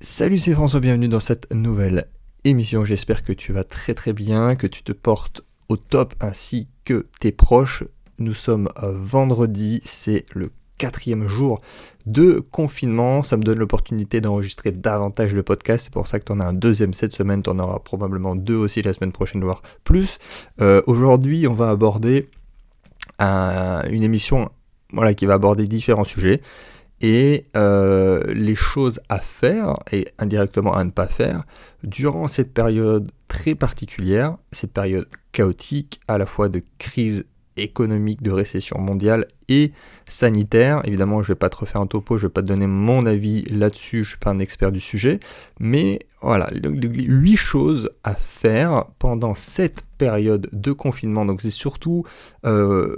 Salut, c'est François, bienvenue dans cette nouvelle émission. J'espère que tu vas très très bien, que tu te portes au top ainsi que tes proches. Nous sommes vendredi, c'est le quatrième jour de confinement. Ça me donne l'opportunité d'enregistrer davantage de podcasts. C'est pour ça que tu en as un deuxième cette semaine. Tu en auras probablement deux aussi la semaine prochaine, voire plus. Euh, aujourd'hui, on va aborder une émission voilà, qui va aborder différents sujets et euh, les choses à faire et indirectement à ne pas faire durant cette période très particulière, cette période chaotique à la fois de crise économique, de récession mondiale et sanitaire. Évidemment, je ne vais pas te refaire un topo, je ne vais pas te donner mon avis là-dessus, je ne suis pas un expert du sujet, mais voilà, huit choses à faire pendant cette période de confinement. Donc c'est surtout euh,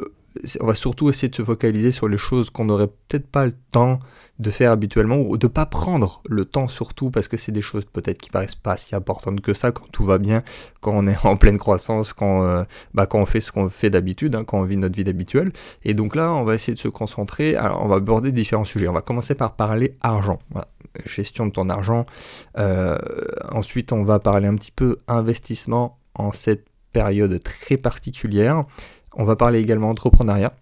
on va surtout essayer de se focaliser sur les choses qu'on n'aurait peut-être pas le temps de faire habituellement ou de pas prendre le temps surtout parce que c'est des choses peut-être qui paraissent pas si importantes que ça quand tout va bien, quand on est en pleine croissance, quand, euh, bah, quand on fait ce qu'on fait d'habitude, hein, quand on vit notre vie d'habituel. Et donc là, on va essayer de se concentrer. Alors, on va aborder différents sujets. On va commencer par parler argent, gestion de ton argent. Euh, ensuite, on va parler un petit peu investissement en cette période très particulière. On va parler également entrepreneuriat.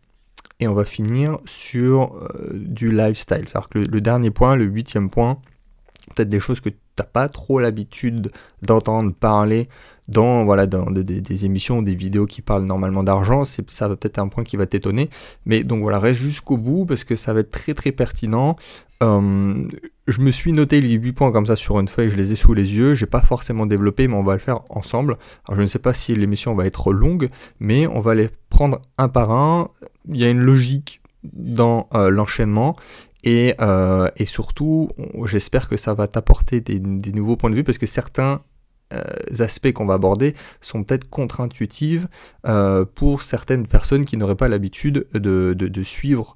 Et on va finir sur euh, du lifestyle. cest que le, dernier point, le huitième point, peut-être des choses que tu n'as pas trop l'habitude d'entendre parler dans, voilà, dans des, émissions, des vidéos qui parlent normalement d'argent, ça va peut-être un point qui va t'étonner. Mais donc voilà, reste jusqu'au bout parce que ça va être très très pertinent. Euh, je me suis noté les 8 points comme ça sur une feuille, je les ai sous les yeux, j'ai pas forcément développé, mais on va le faire ensemble. Alors je ne sais pas si l'émission va être longue, mais on va les prendre un par un. Il y a une logique dans euh, l'enchaînement. Et, euh, et, surtout, j'espère que ça va t'apporter des, nouveaux points de vue parce que certains aspects qu'on va aborder sont peut-être contre-intuitifs euh, pour certaines personnes qui n'auraient pas l'habitude de, suivre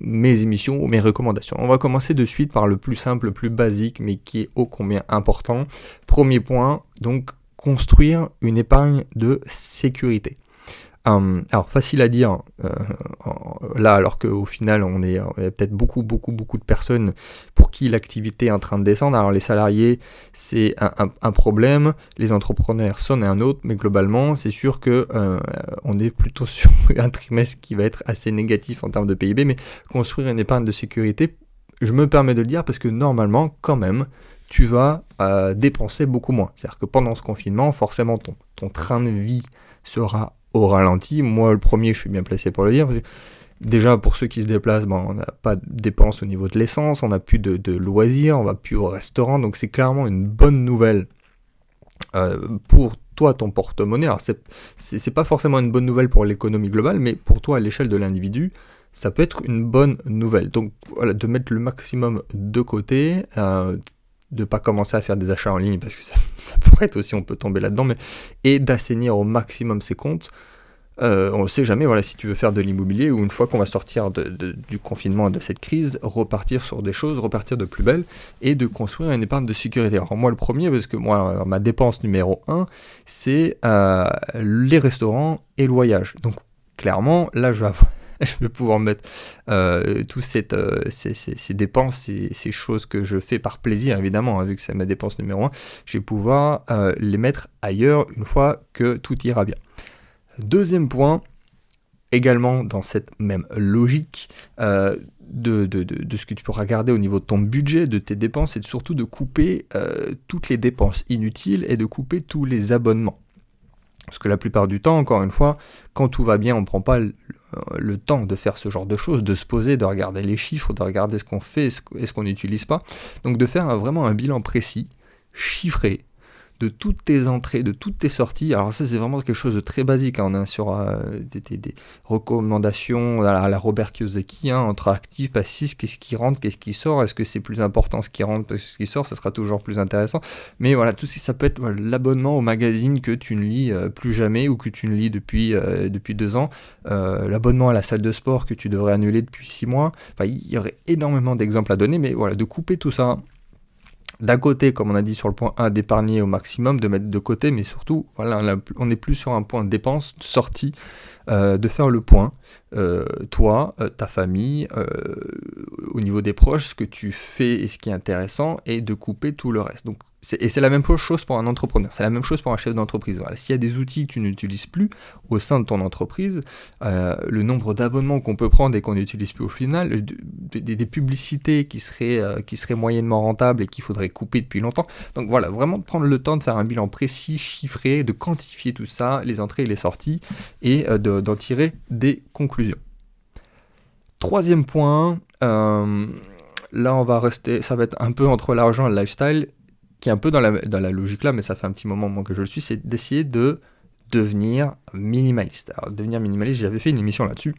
mes émissions ou mes recommandations. On va commencer de suite par le plus simple, le plus basique, mais qui est ô combien important. Premier point, donc construire une épargne de sécurité. Alors facile à dire euh, là alors qu'au final on est, peut-être beaucoup beaucoup beaucoup de personnes pour qui l'activité est en train de descendre. Alors les salariés c'est un, problème, les entrepreneurs c'en est un autre, mais globalement c'est sûr que euh, on est plutôt sur un trimestre qui va être assez négatif en termes de PIB, mais construire une épargne de sécurité, je me permets de le dire parce que normalement quand même tu vas euh, dépenser beaucoup moins. C'est-à-dire que pendant ce confinement forcément ton train de vie sera au ralenti. Moi, le premier, je suis bien placé pour le dire. déjà, pour ceux qui se déplacent, bon, on n'a pas de dépenses au niveau de l'essence, on n'a plus de, loisirs, on va plus au restaurant. Donc, c'est clairement une bonne nouvelle euh, pour toi, ton porte-monnaie. Alors, c'est pas forcément une bonne nouvelle pour l'économie globale, mais pour toi, à l'échelle de l'individu, ça peut être une bonne nouvelle. Donc, voilà, de mettre le maximum de côté. Euh, de pas commencer à faire des achats en ligne parce que ça, pourrait être aussi on peut tomber là-dedans mais et d'assainir au maximum ses comptes euh, on ne sait jamais voilà si tu veux faire de l'immobilier ou une fois qu'on va sortir du confinement de cette crise repartir sur des choses repartir de plus belle et de construire une épargne de sécurité alors moi le premier parce que moi ma dépense numéro un c'est euh, les restaurants et le voyage donc clairement là je vais pouvoir mettre euh, toutes euh, ces, dépenses, ces, choses que je fais par plaisir, évidemment, hein, vu que c'est ma dépense numéro un, je vais pouvoir euh, les mettre ailleurs une fois que tout ira bien. Deuxième point, également dans cette même logique de, de, ce que tu pourras garder au niveau de ton budget, de tes dépenses, et surtout de couper toutes les dépenses inutiles et de couper tous les abonnements. Parce que la plupart du temps, encore une fois, quand tout va bien, on ne prend pas le, temps de faire ce genre de choses, de se poser, de regarder les chiffres, de regarder ce qu'on fait et ce qu'on n'utilise pas. Donc de faire vraiment un bilan précis, chiffré, de toutes tes entrées, de toutes tes sorties. Alors ça c'est vraiment quelque chose de très basique. Hein. On est sur euh, des, recommandations à la, Robert Kiyosaki, hein, entre actifs, passifs, qu'est-ce qui rentre, qu'est-ce qui sort. Est-ce que c'est plus important ce qui rentre que ce qui sort Ça sera toujours plus intéressant. Mais voilà, tout ça, ça peut être l'abonnement au magazine que tu ne lis euh, plus jamais ou que tu ne lis depuis, euh, depuis deux ans. l'abonnement à la salle de sport que tu devrais annuler depuis six mois. Enfin, il y aurait énormément d'exemples à donner, mais voilà, de couper tout ça d'un côté, comme on a dit sur le point 1, d'épargner au maximum, de mettre de côté, mais surtout, voilà, on n'est plus sur un point de dépense, de sortie, euh, de faire le point, euh, toi, euh, ta famille, au niveau des proches, ce que tu fais et ce qui est intéressant, et de couper tout le reste. Donc et c'est la même chose pour un entrepreneur, c'est la même chose pour un chef d'entreprise. S'il y a des outils que tu n'utilises plus au sein de ton entreprise, euh, le nombre d'abonnements qu'on peut prendre et qu'on n'utilise plus au final, des, publicités qui seraient, euh, qui seraient moyennement rentables et qu'il faudrait couper depuis longtemps. Donc voilà, vraiment de prendre le temps de faire un bilan précis, chiffré, de quantifier tout ça, les entrées et les sorties, et euh, d'en tirer des conclusions. Troisième point, là on va rester, ça va être un peu entre l'argent et le lifestyle qui est un peu dans la, logique là, mais ça fait un petit moment que je le suis, c'est d'essayer de devenir minimaliste. Alors devenir minimaliste, j'avais fait une émission là-dessus.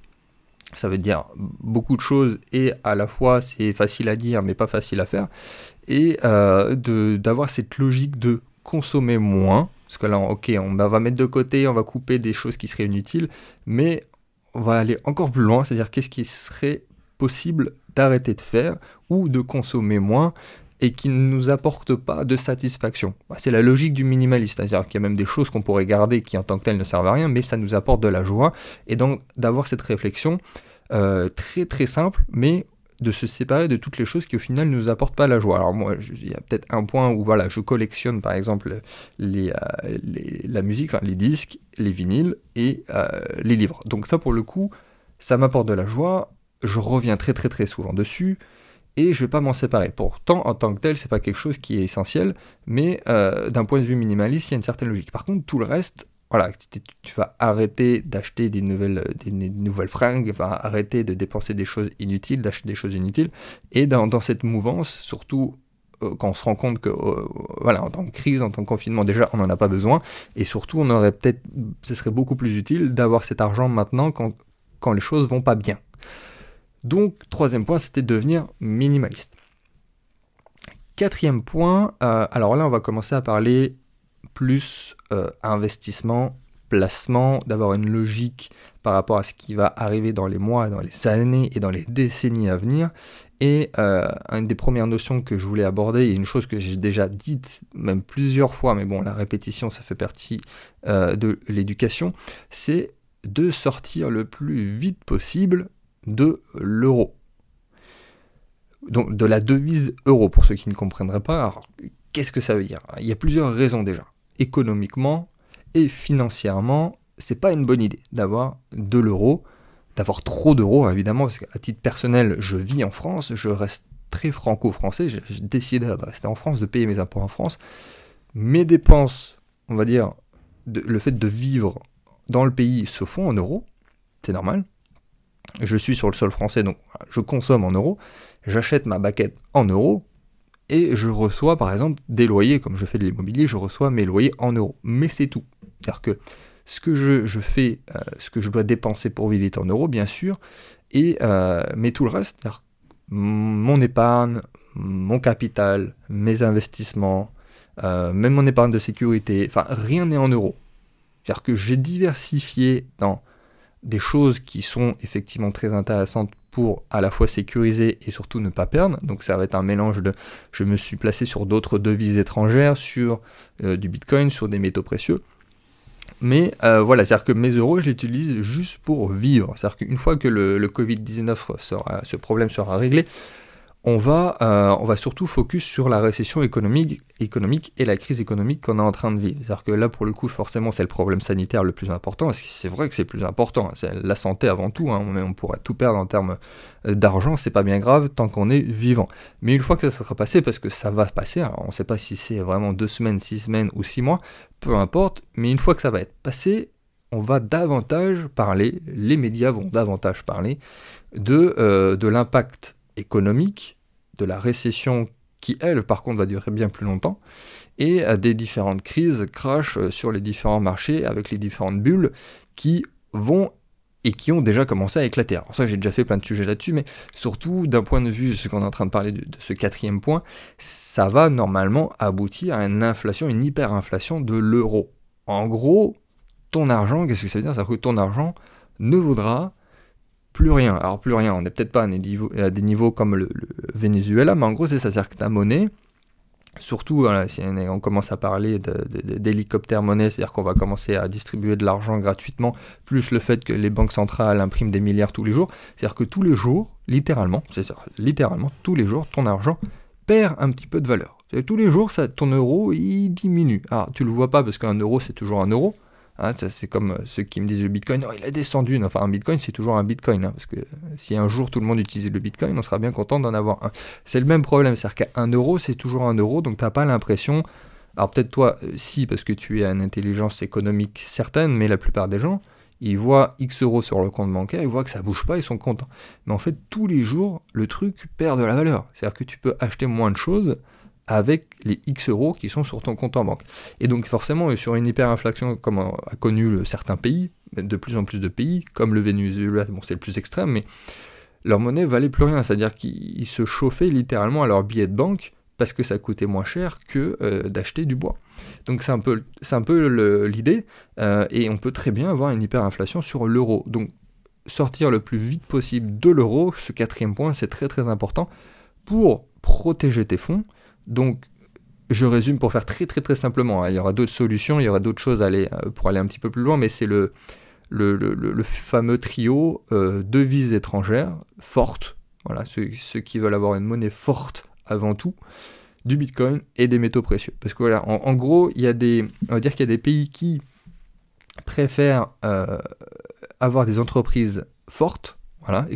Ça veut dire beaucoup de choses et à la fois c'est facile à dire mais pas facile à faire. Et euh, d'avoir cette logique de consommer moins. Parce que là, ok, on va mettre de côté, on va couper des choses qui seraient inutiles, mais on va aller encore plus loin, c'est-à-dire qu'est-ce qui serait possible d'arrêter de faire ou de consommer moins et qui ne nous apporte pas de satisfaction. Bah, c'est la logique du minimaliste, c'est-à-dire qu'il y a même des choses qu'on pourrait garder qui en tant que telles ne servent à rien, mais ça nous apporte de la joie, et donc d'avoir cette réflexion euh, très très simple, mais de se séparer de toutes les choses qui au final ne nous apportent pas la joie. Alors moi, il y a peut-être un point où voilà, je collectionne par exemple euh, la musique, les disques, les vinyles et euh, les livres. Donc ça pour le coup, ça m'apporte de la joie, je reviens très très très souvent dessus, et je vais pas m'en séparer. Pourtant, en tant que tel, c'est pas quelque chose qui est essentiel, mais euh, d'un point de vue minimaliste, il y a une certaine logique. Par contre, tout le reste, voilà, tu vas arrêter d'acheter des nouvelles, des, nouvelles fringues, arrêter de dépenser des choses inutiles, d'acheter des choses inutiles, et dans, cette mouvance, surtout euh, quand on se rend compte que, euh, voilà, en tant que crise, en tant que confinement, déjà, on n'en a pas besoin, et surtout, on aurait peut-être, ce serait beaucoup plus utile d'avoir cet argent maintenant quand, quand les choses vont pas bien. Donc, troisième point, c'était devenir minimaliste. Quatrième point, euh, alors là, on va commencer à parler plus euh, investissement, placement, d'avoir une logique par rapport à ce qui va arriver dans les mois, dans les années et dans les décennies à venir. Et euh, une des premières notions que je voulais aborder, et une chose que j'ai déjà dite même plusieurs fois, mais bon, la répétition, ça fait partie de l'éducation, c'est de sortir le plus vite possible de l'euro. Donc de la devise euro, pour ceux qui ne comprendraient pas. Alors, qu'est-ce que ça veut dire? Il y a plusieurs raisons déjà. Économiquement et financièrement, c'est pas une bonne idée d'avoir de l'euro, d'avoir trop d'euros évidemment, parce qu'à titre personnel, je vis en France, je reste très franco-français, j'ai décidé de rester en France, de payer mes impôts en France. Mes dépenses, on va dire, le fait de vivre dans le pays se font en euros, c'est normal, je suis sur le sol français, donc je consomme en euros, j'achète ma baquette en euros, et je reçois par exemple des loyers, comme je fais de l'immobilier, je reçois mes loyers en euros. Mais c'est tout. C'est-à-dire que ce que je, fais, euh, ce que je dois dépenser pour vivre est en euros, bien sûr, et, euh, mais tout le reste, c'est-à-dire mon épargne, mon capital, mes investissements, euh, même mon épargne de sécurité, enfin rien n'est en euros. C'est-à-dire que j'ai diversifié dans des choses qui sont effectivement très intéressantes pour à la fois sécuriser et surtout ne pas perdre. Donc ça va être un mélange de je me suis placé sur d'autres devises étrangères, sur euh, du bitcoin, sur des métaux précieux. Mais euh, voilà, c'est-à-dire que mes euros, je les utilise juste pour vivre. C'est-à-dire qu'une fois que le, le Covid-19 sera, ce problème sera réglé, on va, euh, on va surtout focus sur la récession économique, économique et la crise économique qu'on est en train de vivre. C'est-à-dire que là, pour le coup, forcément, c'est le problème sanitaire le plus important, c'est vrai que c'est le plus important. C'est la santé avant tout, hein. on, pourrait tout perdre en termes euh, d'argent, c'est pas bien grave tant qu'on est vivant. Mais une fois que ça sera passé, parce que ça va passer, on ne sait pas si c'est vraiment deux semaines, six semaines ou six mois, peu importe, mais une fois que ça va être passé, on va davantage parler, les médias vont davantage parler de, euh, de l'impact économique de la récession qui, elle, par contre, va durer bien plus longtemps, et des différentes crises, crash euh, sur les différents marchés avec les différentes bulles qui vont et qui ont déjà commencé à éclater. Alors ça, j'ai déjà fait plein de sujets là-dessus, mais surtout d'un point de vue, ce qu'on est en train de parler de, ce quatrième point, ça va normalement aboutir à une inflation, une hyperinflation de l'euro. En gros, ton argent, qu'est-ce que ça veut dire? C'est-à-dire que ton argent ne vaudra plus rien. Alors plus rien, on n'est peut-être pas à des, niveaux, comme le, Venezuela, mais en gros c'est ça, c'est-à-dire que ta monnaie Surtout, si on commence à parler d'hélicoptère monnaie, c'est-à-dire qu'on va commencer à distribuer de l'argent gratuitement, plus le fait que les banques centrales impriment des milliards tous les jours, c'est-à-dire que tous les jours, littéralement, c'est ça, littéralement, tous les jours, ton argent perd un petit peu de valeur. Tous les jours, ça, ton euro, il diminue. Alors, tu le vois pas parce qu'un euro, c'est toujours un euro, Hein, c'est comme euh, ceux qui me disent le Bitcoin, non, il a descendu. Enfin, un Bitcoin, c'est toujours un Bitcoin. Hein, parce que si un jour tout le monde utilisait le Bitcoin, on sera bien content d'en avoir un. C'est le même problème, c'est-à-dire qu'un euro, c'est toujours un euro, donc tu n'as pas l'impression. Alors peut-être toi, euh, si, parce que tu as une intelligence économique certaine, mais la plupart des gens, ils voient X euros sur le compte bancaire, ils voient que ça bouge pas, ils sont contents. Mais en fait, tous les jours, le truc perd de la valeur. C'est-à-dire que tu peux acheter moins de choses avec les X euros qui sont sur ton compte en banque. Et donc forcément, sur une hyperinflation comme a connu certains pays, de plus en plus de pays, comme le Venezuela, bon c'est le plus extrême, mais leur monnaie valait plus rien, c'est-à-dire qu'ils se chauffaient littéralement à leur billet de banque parce que ça coûtait moins cher que euh, d'acheter du bois. Donc c'est un peu, peu l'idée, euh, et on peut très bien avoir une hyperinflation sur l'euro. Donc sortir le plus vite possible de l'euro, ce quatrième point, c'est très très important pour protéger tes fonds, donc, je résume pour faire très très très simplement. Hein. Il y aura d'autres solutions, il y aura d'autres choses euh, pour aller un petit peu plus loin, mais c'est le, le, fameux trio euh, devises étrangères fortes, voilà, ceux, qui veulent avoir une monnaie forte avant tout, du Bitcoin et des métaux précieux. Parce que voilà, en, gros, il y a des, on va dire qu'il y a des pays qui préfèrent euh, avoir des entreprises fortes, voilà,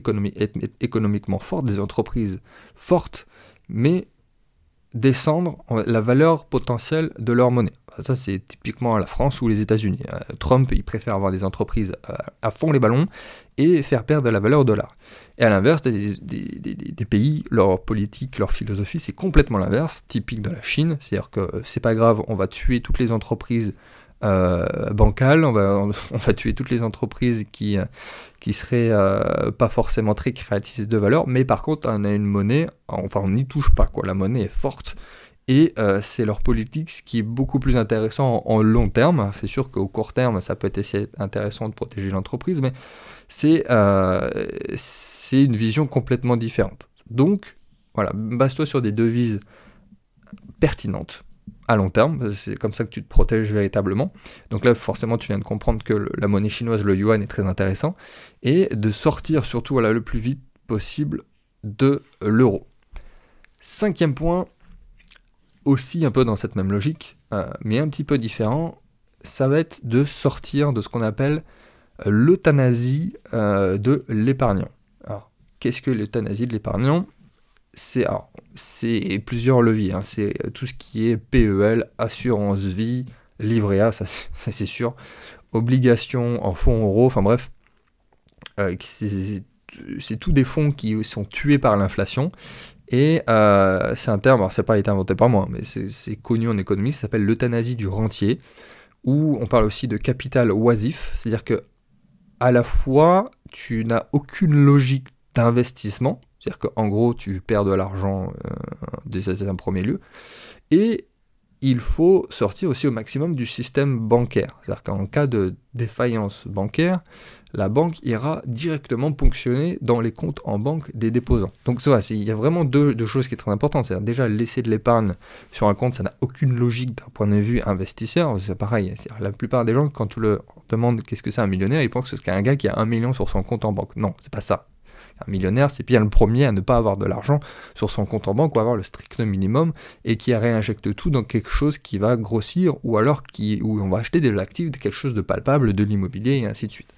économiquement fortes, des entreprises fortes, mais descendre la valeur potentielle de leur monnaie. Ça, c'est typiquement la France ou les États-Unis. Euh, Trump, il préfère avoir des entreprises euh, à fond les ballons et faire perdre la valeur au dollar. Et à l'inverse, des, des, pays, leur politique, leur philosophie, c'est complètement l'inverse, typique de la Chine. C'est-à-dire que c'est pas grave, on va tuer toutes les entreprises euh, bancales, on va, on va tuer toutes les entreprises qui, qui seraient euh, pas forcément très créatrices de valeur, mais par contre on a une monnaie, enfin on n'y touche pas, quoi. la monnaie est forte, et euh, c'est leur politique ce qui est beaucoup plus intéressant en, long terme. C'est sûr qu'au court terme, ça peut être intéressant de protéger l'entreprise, mais c'est c'est une vision complètement différente. Donc, voilà, base-toi sur des devises pertinentes, à long terme, c'est comme ça que tu te protèges véritablement. Donc là, forcément, tu viens de comprendre que la monnaie chinoise, le yuan, est très intéressant, et de sortir surtout voilà, le plus vite possible de l'euro. Cinquième point, aussi un peu dans cette même logique, euh, mais un petit peu différent, ça va être de sortir de ce qu'on appelle euh, l'euthanasie euh, de l'épargnant. Alors, qu'est-ce que l'euthanasie de l'épargnant? C'est plusieurs leviers. Hein. C'est tout ce qui est PEL, assurance vie, livret A, ça, c'est sûr, obligation en fonds euros, enfin bref, euh, c'est tous des fonds qui sont tués par l'inflation. Et euh, c'est un terme, alors ça n'a pas été inventé par moi, mais c'est connu en économie, ça s'appelle l'euthanasie du rentier, où on parle aussi de capital oisif, c'est-à-dire que à la fois tu n'as aucune logique d'investissement, c'est-à-dire qu'en gros, tu perds de l'argent euh, c'est un premier lieu. Et il faut sortir aussi au maximum du système bancaire. C'est-à-dire qu'en cas de défaillance bancaire, la banque ira directement ponctionner dans les comptes en banque des déposants. Donc ça, il y a vraiment deux, choses qui sont très importantes. C'est-à-dire déjà laisser de l'épargne sur un compte, ça n'a aucune logique d'un point de vue investisseur. C'est pareil. La plupart des gens, quand tu leur demandes qu'est-ce que c'est un millionnaire, ils pensent que c'est un gars qui a un million sur son compte en banque. Non, c'est pas ça. Un millionnaire, c'est bien le premier à ne pas avoir de l'argent sur son compte en banque ou avoir le strict minimum et qui réinjecte tout dans quelque chose qui va grossir ou alors qui, où on va acheter des actifs, quelque chose de palpable, de l'immobilier et ainsi de suite.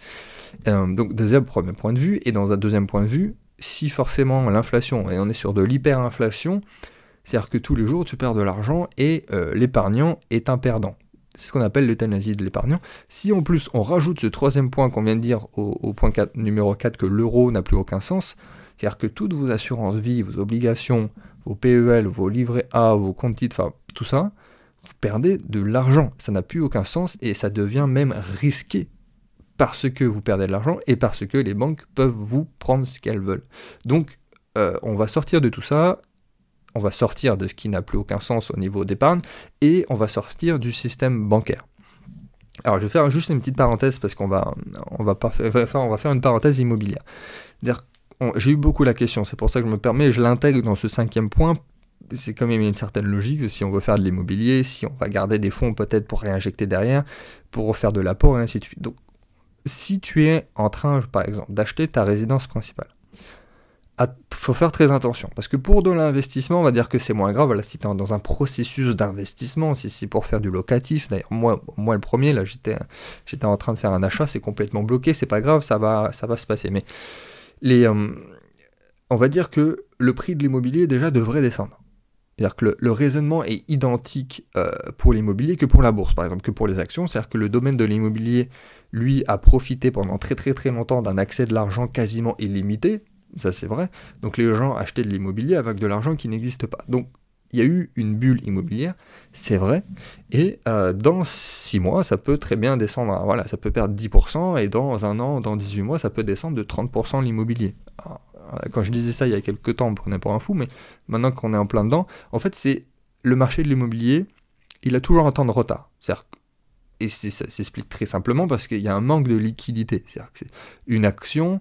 Euh, donc deuxième premier point de vue, et dans un deuxième point de vue, si forcément l'inflation, et on est sur de l'hyperinflation, c'est-à-dire que tous les jours tu perds de l'argent et euh, l'épargnant est un perdant. C'est ce qu'on appelle l'euthanasie de l'épargnant. Si en plus on rajoute ce troisième point qu'on vient de dire au, point 4, numéro 4 que l'euro n'a plus aucun sens, c'est-à-dire que toutes vos assurances vie, vos obligations, vos PEL, vos livrets A, vos comptes titres, enfin tout ça, vous perdez de l'argent. Ça n'a plus aucun sens et ça devient même risqué parce que vous perdez de l'argent et parce que les banques peuvent vous prendre ce qu'elles veulent. Donc euh, on va sortir de tout ça on va sortir de ce qui n'a plus aucun sens au niveau d'épargne et on va sortir du système bancaire. Alors je vais faire juste une petite parenthèse parce qu'on va, on va, faire, une parenthèse immobilière. J'ai eu beaucoup la question, c'est pour ça que je me permets, je l'intègre dans ce cinquième point c'est quand même une certaine logique. Si on veut faire de l'immobilier, si on va garder des fonds peut-être pour réinjecter derrière, pour refaire de l'apport et ainsi de suite. Donc, si tu es en train, par exemple, d'acheter ta résidence principale, faut faire très attention. Parce que pour de l'investissement, on va dire que c'est moins grave. Voilà, si tu es dans un processus d'investissement, si c'est pour faire du locatif, d'ailleurs, moi, moi le premier, là, j'étais, en train de faire un achat, c'est complètement bloqué, c'est pas grave, ça va, ça va se passer. Mais les, euh, on va dire que le prix de l'immobilier déjà devrait descendre. C'est-à-dire que le, raisonnement est identique euh, pour l'immobilier que pour la bourse, par exemple, que pour les actions. C'est-à-dire que le domaine de l'immobilier, lui, a profité pendant très très très longtemps d'un accès de l'argent quasiment illimité. Ça, c'est vrai. Donc les gens achetaient de l'immobilier avec de l'argent qui n'existe pas. Donc il y a eu une bulle immobilière, c'est vrai. Et euh, dans 6 mois, ça peut très bien descendre. Voilà, ça peut perdre 10%. Et dans un an, dans 18 mois, ça peut descendre de 30% l'immobilier. Quand je disais ça il y a quelques temps, on prenait pour un fou, mais maintenant qu'on est en plein dedans, en fait, c'est le marché de l'immobilier, il a toujours un temps de retard. cest et ça s'explique très simplement parce qu'il y a un manque de liquidité. C'est-à-dire que c'est une action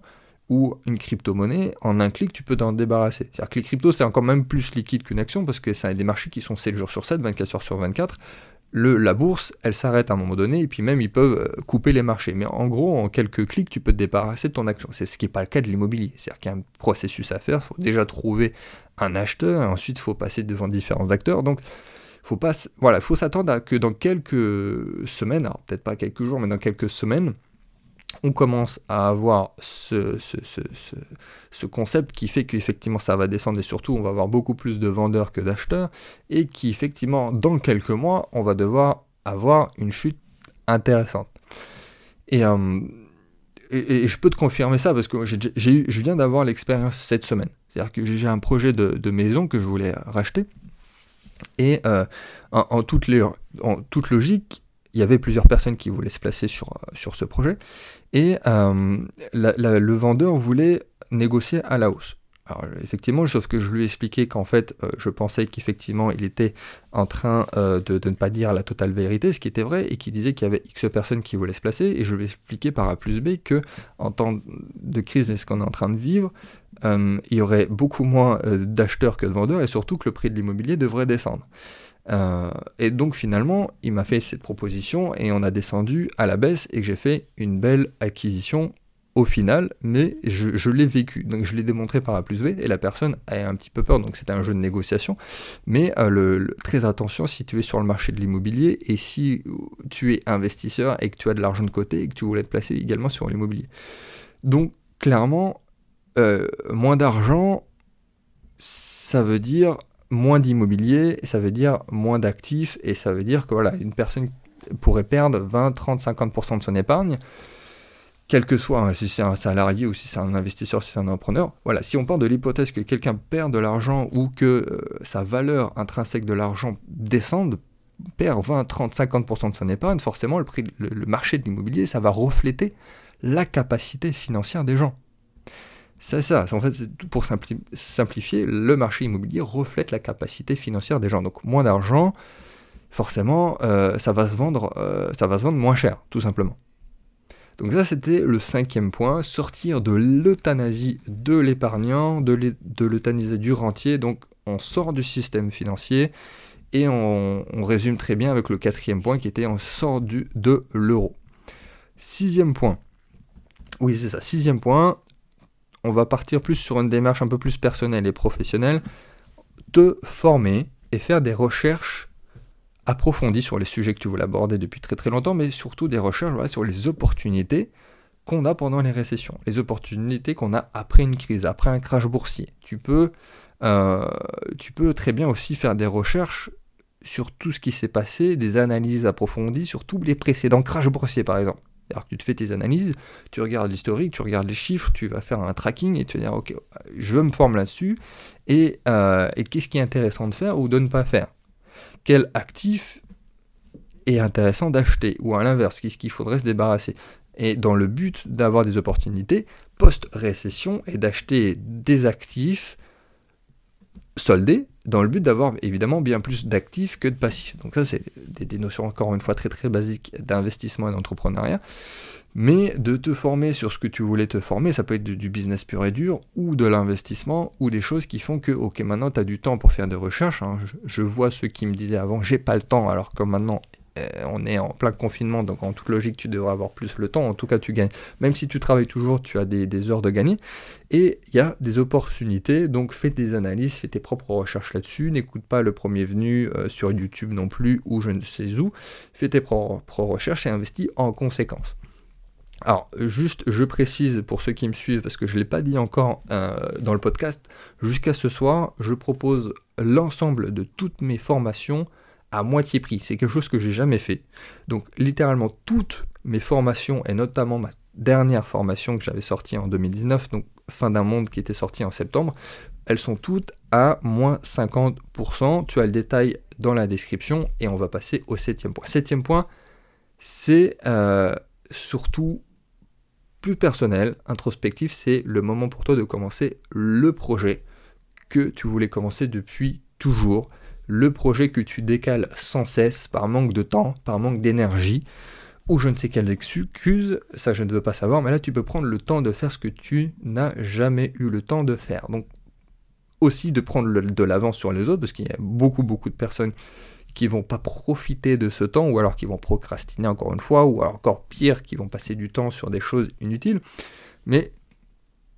ou une crypto-monnaie, en un clic, tu peux t'en débarrasser. C'est-à-dire que les cryptos, c'est encore même plus liquide qu'une action parce que c'est des marchés qui sont 7 jours sur 7, 24 heures sur 24 le, la bourse, elle s'arrête à un moment donné, et puis même ils peuvent euh, couper les marchés. Mais en gros, en quelques clics, tu peux te débarrasser de ton action. C'est ce qui n'est pas le cas de l'immobilier. C'est-à-dire qu'il y a un processus à faire, il faut déjà trouver un acheteur, et ensuite il faut passer devant différents acteurs. Donc, faut pas, voilà, faut s'attendre à que dans quelques semaines, alors peut-être pas quelques jours, mais dans quelques semaines, on commence à avoir ce, ce, concept qui fait qu'effectivement ça va descendre et surtout on va avoir beaucoup plus de vendeurs que d'acheteurs et qui effectivement dans quelques mois on va devoir avoir une chute intéressante. Et, euh, je peux te confirmer ça parce que j'ai, je viens d'avoir l'expérience cette semaine. C'est-à-dire que j'ai un projet de, maison que je voulais racheter et euh, en toute logique il y avait plusieurs personnes qui voulaient se placer sur, sur ce projet. Et euh, le vendeur voulait négocier à la hausse. Alors effectivement, sauf que je lui ai expliqué qu'en fait, euh, je pensais qu'effectivement, il était en train euh, de, ne pas dire la totale vérité, ce qui était vrai, et qu'il disait qu'il y avait X personnes qui voulaient se placer, et je lui ai expliqué par A plus B que en temps de crise et ce qu'on est en train de vivre, il y aurait beaucoup moins d'acheteurs que de vendeurs, et surtout que le prix de l'immobilier devrait descendre. Euh, et donc finalement, il m'a fait cette proposition et on a descendu à la baisse et j'ai fait une belle acquisition au final, mais je, l'ai vécu. Donc je l'ai démontré par A plus B et la personne a un petit peu peur, donc c'était un jeu de négociation. Mais euh, très attention si tu es sur le marché de l'immobilier et si tu es investisseur et que tu as de l'argent de côté et que tu voulais te placer également sur l'immobilier. Donc clairement, euh, moins d'argent, ça veut dire moins d'immobilier, ça veut dire moins d'actifs, et ça veut dire que voilà, une personne pourrait perdre 20, 30, 50% de son épargne, quel que soit, hein, si c'est un salarié ou si c'est un investisseur, si c'est un entrepreneur. Voilà, si on part de l'hypothèse que quelqu'un perd de l'argent ou que euh, sa valeur intrinsèque de l'argent descende, perd 20, 30, 50% de son épargne, forcément le, prix, le marché de l'immobilier, ça va refléter la capacité financière des gens. C'est ça, en fait, pour simplifier, le marché immobilier reflète la capacité financière des gens. Donc moins d'argent, forcément, euh, ça, va se vendre, euh, ça va se vendre moins cher, tout simplement. Donc ça, c'était le cinquième point, sortir de l'euthanasie de l'épargnant, de l'euthanasie du rentier. Donc on sort du système financier et on, résume très bien avec le quatrième point qui était on sort de l'euro. Sixième point. Oui, c'est ça. Sixième point, on va partir plus sur une démarche un peu plus personnelle et professionnelle, te former et faire des recherches approfondies sur les sujets que tu voulais aborder depuis très très longtemps, mais surtout des recherches sur les opportunités qu'on a pendant les récessions, les opportunités qu'on a après une crise, après un crash boursier. Tu peux, euh, tu peux très bien aussi faire des recherches sur tout ce qui s'est passé, des analyses approfondies sur tous les précédents crash boursiers par exemple. Alors que tu te fais tes analyses, tu regardes l'historique, tu regardes les chiffres, tu vas faire un tracking et tu vas dire, ok, je me forme là-dessus, et, euh, et qu'est-ce qui est intéressant de faire ou de ne pas faire? Quel actif est intéressant d'acheter? Ou à l'inverse, qu'est-ce qu'il faudrait se débarrasser? Et dans le but d'avoir des opportunités post-récession et d'acheter des actifs soldés dans le but d'avoir évidemment bien plus d'actifs que de passifs. Donc ça, c'est des, notions encore une fois très très basiques d'investissement et d'entrepreneuriat. Mais de te former sur ce que tu voulais te former, ça peut être du business pur et dur, ou de l'investissement, ou des choses qui font que, ok, maintenant tu as du temps pour faire des recherches. Hein. Je, je, vois ceux qui me disaient avant, j'ai pas le temps, alors que maintenant on est en plein confinement, donc en toute logique, tu devrais avoir plus le temps. En tout cas, tu gagnes. Même si tu travailles toujours, tu as des, heures de gagner. Et il y a des opportunités, donc fais des analyses, fais tes propres recherches là-dessus. N'écoute pas le premier venu euh, sur YouTube non plus, ou je ne sais où. Fais tes propres recherches et investis en conséquence. Alors, juste, je précise pour ceux qui me suivent, parce que je ne l'ai pas dit encore euh, dans le podcast, jusqu'à ce soir, je propose l'ensemble de toutes mes formations à moitié prix. C'est quelque chose que j'ai jamais fait. Donc littéralement toutes mes formations, et notamment ma dernière formation que j'avais sortie en 2019, donc fin d'un monde qui était sorti en septembre, elles sont toutes à moins 50%. Tu as le détail dans la description et on va passer au septième point. Septième point, c'est euh, surtout plus personnel, introspectif, c'est le moment pour toi de commencer le projet que tu voulais commencer depuis toujours le projet que tu décales sans cesse par manque de temps, par manque d'énergie, ou je ne sais quelles excuses, ça je ne veux pas savoir, mais là tu peux prendre le temps de faire ce que tu n'as jamais eu le temps de faire. Donc aussi de prendre de l'avance sur les autres, parce qu'il y a beaucoup beaucoup de personnes qui vont pas profiter de ce temps, ou alors qui vont procrastiner encore une fois, ou encore pire, qui vont passer du temps sur des choses inutiles. Mais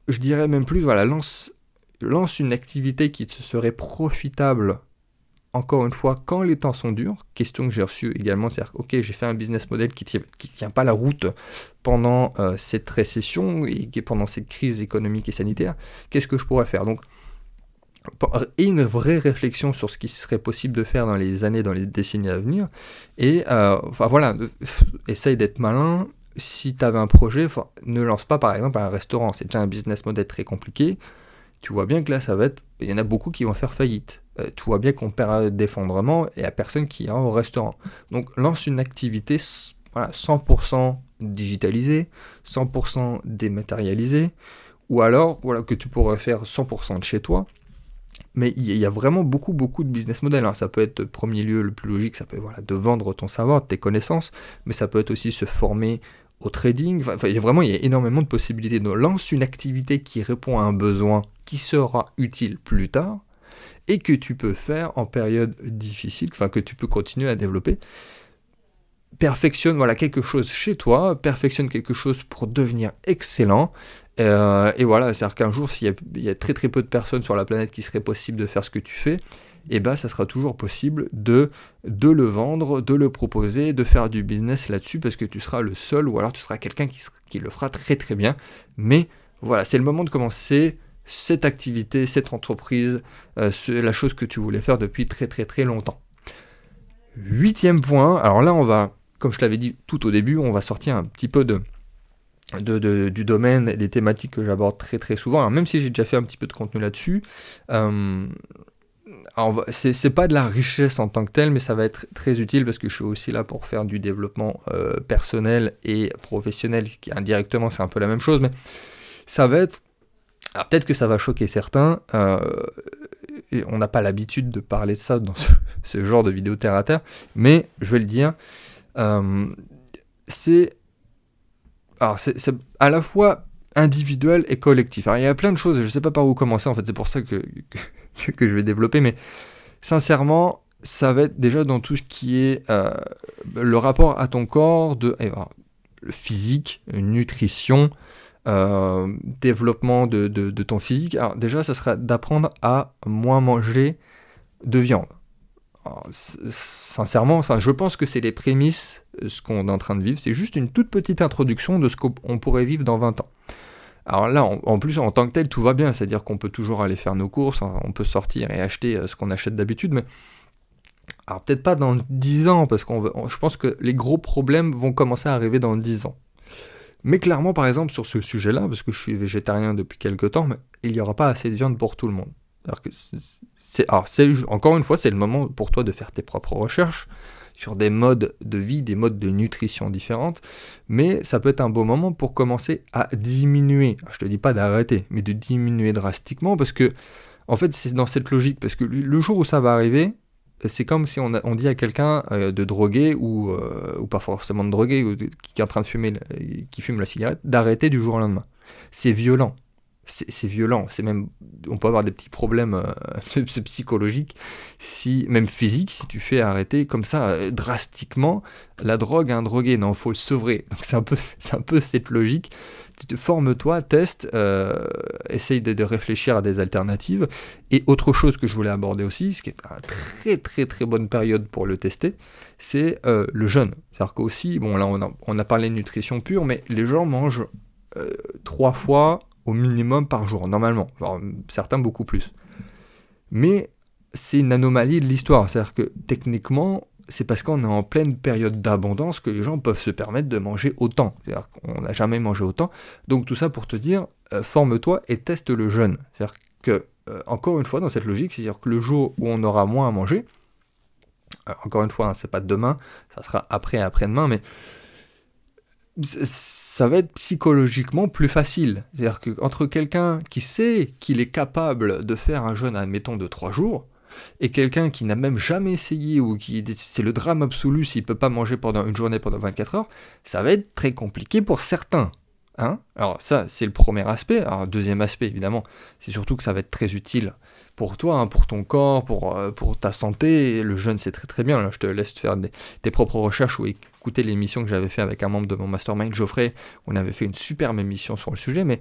je dirais même plus, voilà, lance, lance une activité qui te serait profitable encore une fois, quand les temps sont durs, question que j'ai reçue également, c'est-à-dire, ok, j'ai fait un business model qui ne tient, pas la route pendant euh, cette récession et pendant cette crise économique et sanitaire, qu'est-ce que je pourrais faire? Donc, et une vraie réflexion sur ce qui serait possible de faire dans les années, dans les décennies à venir. Et euh, enfin voilà, essaye d'être malin. Si tu avais un projet, ne lance pas par exemple un restaurant. C'est déjà un business model très compliqué. Tu vois bien que là, ça va être. Il y en a beaucoup qui vont faire faillite. Euh, tu vois bien qu'on perd d'effondrement et à personne qui est au restaurant. Donc lance une activité 100% digitalisée, 100% dématérialisée, ou alors voilà, que tu pourrais faire 100% de chez toi. Mais il y a vraiment beaucoup, beaucoup de business models. Hein. Ça peut être, premier lieu, le plus logique, ça peut être voilà, de vendre ton savoir, tes connaissances, mais ça peut être aussi se former trading. Enfin, il y a vraiment il y a énormément de possibilités. Donc, lance une activité qui répond à un besoin qui sera utile plus tard et que tu peux faire en période difficile, enfin que tu peux continuer à développer. Perfectionne voilà quelque chose chez toi, perfectionne quelque chose pour devenir excellent. Euh, et voilà, c'est-à-dire qu'un jour, s'il y, a très très peu de personnes sur la planète qui serait possible de faire ce que tu fais, eh ben ça sera toujours possible de, le vendre, de le proposer, de faire du business là-dessus parce que tu seras le seul ou alors tu seras quelqu'un qui, le fera très très bien. Mais voilà, c'est le moment de commencer cette activité, cette entreprise, euh, la chose que tu voulais faire depuis très très très longtemps. Huitième point, alors là on va, comme je l'avais dit tout au début, on va sortir un petit peu de, du domaine des thématiques que j'aborde très très souvent. Même si j'ai déjà fait un petit peu de contenu là-dessus, euh, c'est pas de la richesse en tant que tel, mais ça va être très utile parce que je suis aussi là pour faire du développement euh, personnel et professionnel, qui indirectement c'est un peu la même chose, mais ça va être alors peut-être que ça va choquer certains. Euh, on n'a pas l'habitude de parler de ça dans ce, genre de vidéo terre à terre, mais je vais le dire. Euh, c'est alors c'est à la fois individuel et collectif. Alors il y a plein de choses, je ne sais pas par où commencer en fait, c'est pour ça que, je vais développer, mais sincèrement, ça va être déjà dans tout ce qui est euh, le rapport à ton corps, de eh ben, physique, nutrition, euh, développement de, ton physique, alors déjà, ça sera d'apprendre à moins manger de viande. sincèrement, je pense que c'est les prémices, euh, ce qu'on est en train de vivre. C'est juste une toute petite introduction de ce qu'on pourrait vivre dans 20 ans. Alors là, en, plus, en tant que tel, tout va bien, c'est-à-dire qu'on peut toujours aller faire nos courses, hein, on peut sortir et acheter euh, ce qu'on achète d'habitude, mais alors peut-être pas dans 10 ans, parce que je pense que les gros problèmes vont commencer à arriver dans 10 ans. Mais clairement, par exemple, sur ce sujet-là, parce que je suis végétarien depuis quelques temps, il n'y aura pas assez de viande pour tout le monde. Alors que encore une fois, c'est le moment pour toi de faire tes propres recherches sur des modes de vie, des modes de nutrition différentes, mais ça peut être un beau moment pour commencer à diminuer. je te dis pas d'arrêter, mais de diminuer drastiquement parce que En fait, c'est dans cette logique, parce que le jour où ça va arriver, c'est comme si on, dit à quelqu'un euh, de droguer, ou, euh, ou pas forcément de droguer, qui est en train de fumer, qui fume la cigarette, d'arrêter du jour au lendemain. C'est violent c'est violent, c'est même, on peut avoir des petits problèmes euh, psychologiques, si, même physiques, si tu fais arrêter comme ça euh, drastiquement la drogue à un drogué. Non, faut le sevrer. Donc c'est un peu, c'est un peu cette logique. Formes-toi, teste, euh, essaye de, réfléchir à des alternatives. Et autre chose que je voulais aborder aussi, ce qui est une très très très bonne période pour le tester, c'est le jeûne. C'est-à-dire qu'aussi, bon là on a, on a parlé de nutrition pure, mais les gens mangent trois fois au minimum par jour, normalement. certains beaucoup plus. Mais c'est une anomalie de l'histoire. C'est-à-dire que techniquement, c'est parce qu'on est en pleine période d'abondance que les gens peuvent se permettre de manger autant. C'est-à-dire n'a jamais mangé autant. Donc tout ça pour te dire, euh, forme-toi et teste le jeûne. C'est-à-dire que, euh, encore une fois, dans cette logique, c'est-à-dire que le jour où on aura moins à manger, euh, encore une fois, hein, c'est pas demain, ça sera après après-demain, mais ça va être psychologiquement plus facile. C'est-à-dire qu'entre quelqu'un qui sait qu'il est capable de faire un jeûne, admettons, de 3 jours, et quelqu'un qui n'a même jamais essayé ou qui c'est le drame absolu s'il peut pas manger pendant une journée pendant 24 heures, ça va être très compliqué pour certains. Hein Alors ça, c'est le premier aspect. Alors deuxième aspect, évidemment, c'est surtout que ça va être très utile pour toi, hein, pour ton corps, pour, euh, ta santé. Le jeûne, c'est très très bien. Je te laisse faire tes propres recherches ou écouter l'émission que j'avais fait avec un membre de mon mastermind, Geoffrey. On avait fait une superbe émission sur le sujet, mais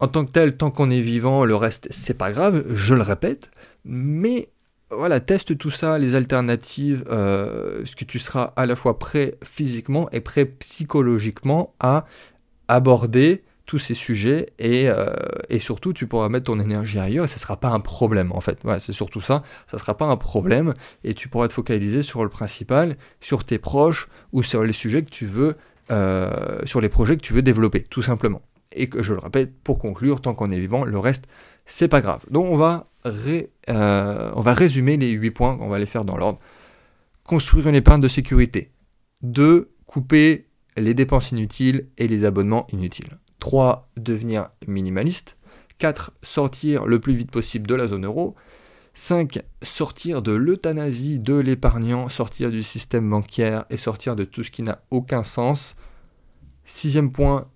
en tant que tel, tant qu'on est vivant, le reste, c'est pas grave, je le répète. Mais voilà, teste tout ça, les alternatives, euh, ce que tu seras à la fois prêt physiquement et prêt psychologiquement à aborder tous ces sujets euh, et, surtout tu pourras mettre ton énergie ailleurs et ça sera pas un problème en fait. c'est surtout ça, ça sera pas un problème et tu pourras te focaliser sur le principal, sur tes proches ou sur les sujets que tu veux, euh, sur les projets que tu veux développer, tout simplement. Et que je le répète, pour conclure, tant qu'on est vivant, le reste, c'est pas grave. Donc on va, euh, on va résumer les 8 points, on va les faire dans l'ordre. Construire une épargne de sécurité. 2. Couper les dépenses inutiles et les abonnements inutiles. 3. Devenir minimaliste. 4. Sortir le plus vite possible de la zone euro. 5. Sortir de l'euthanasie de l'épargnant, sortir du système bancaire et sortir de tout ce qui n'a aucun sens. Sixième point,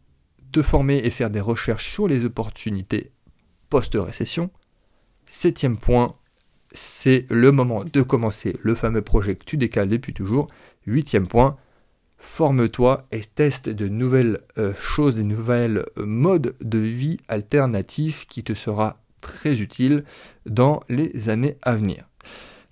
te former et faire des recherches sur les opportunités post-récession. Septième point, c'est le moment de commencer le fameux projet que tu décales depuis toujours. Huitième point, forme-toi et teste de nouvelles euh, choses, de nouvelles euh, modes de vie alternatifs qui te sera très utile dans les années à venir.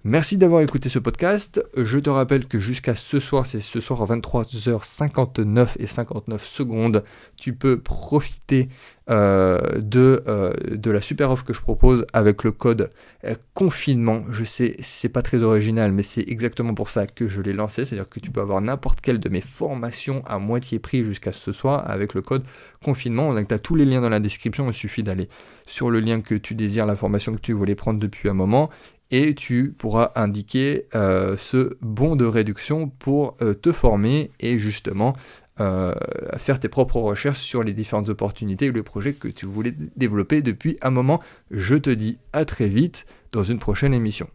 Merci d'avoir écouté ce podcast. Je te rappelle que jusqu'à ce soir, c'est ce soir à 23h59 et 59 secondes, tu peux profiter euh, de, euh, de la super offre que je propose avec le code euh, confinement. Je sais, c'est pas très original, mais c'est exactement pour ça que je l'ai lancé. C'est-à-dire que tu peux avoir n'importe quelle de mes formations à moitié prix jusqu'à ce soir avec le code confinement. Donc tu as tous les liens dans la description. Il suffit d'aller sur le lien que tu désires, la formation que tu voulais prendre depuis un moment et tu pourras indiquer euh, ce bon de réduction pour euh, te former et justement euh, faire tes propres recherches sur les différentes opportunités ou les projets que tu voulais développer depuis un moment. Je te dis à très vite dans une prochaine émission.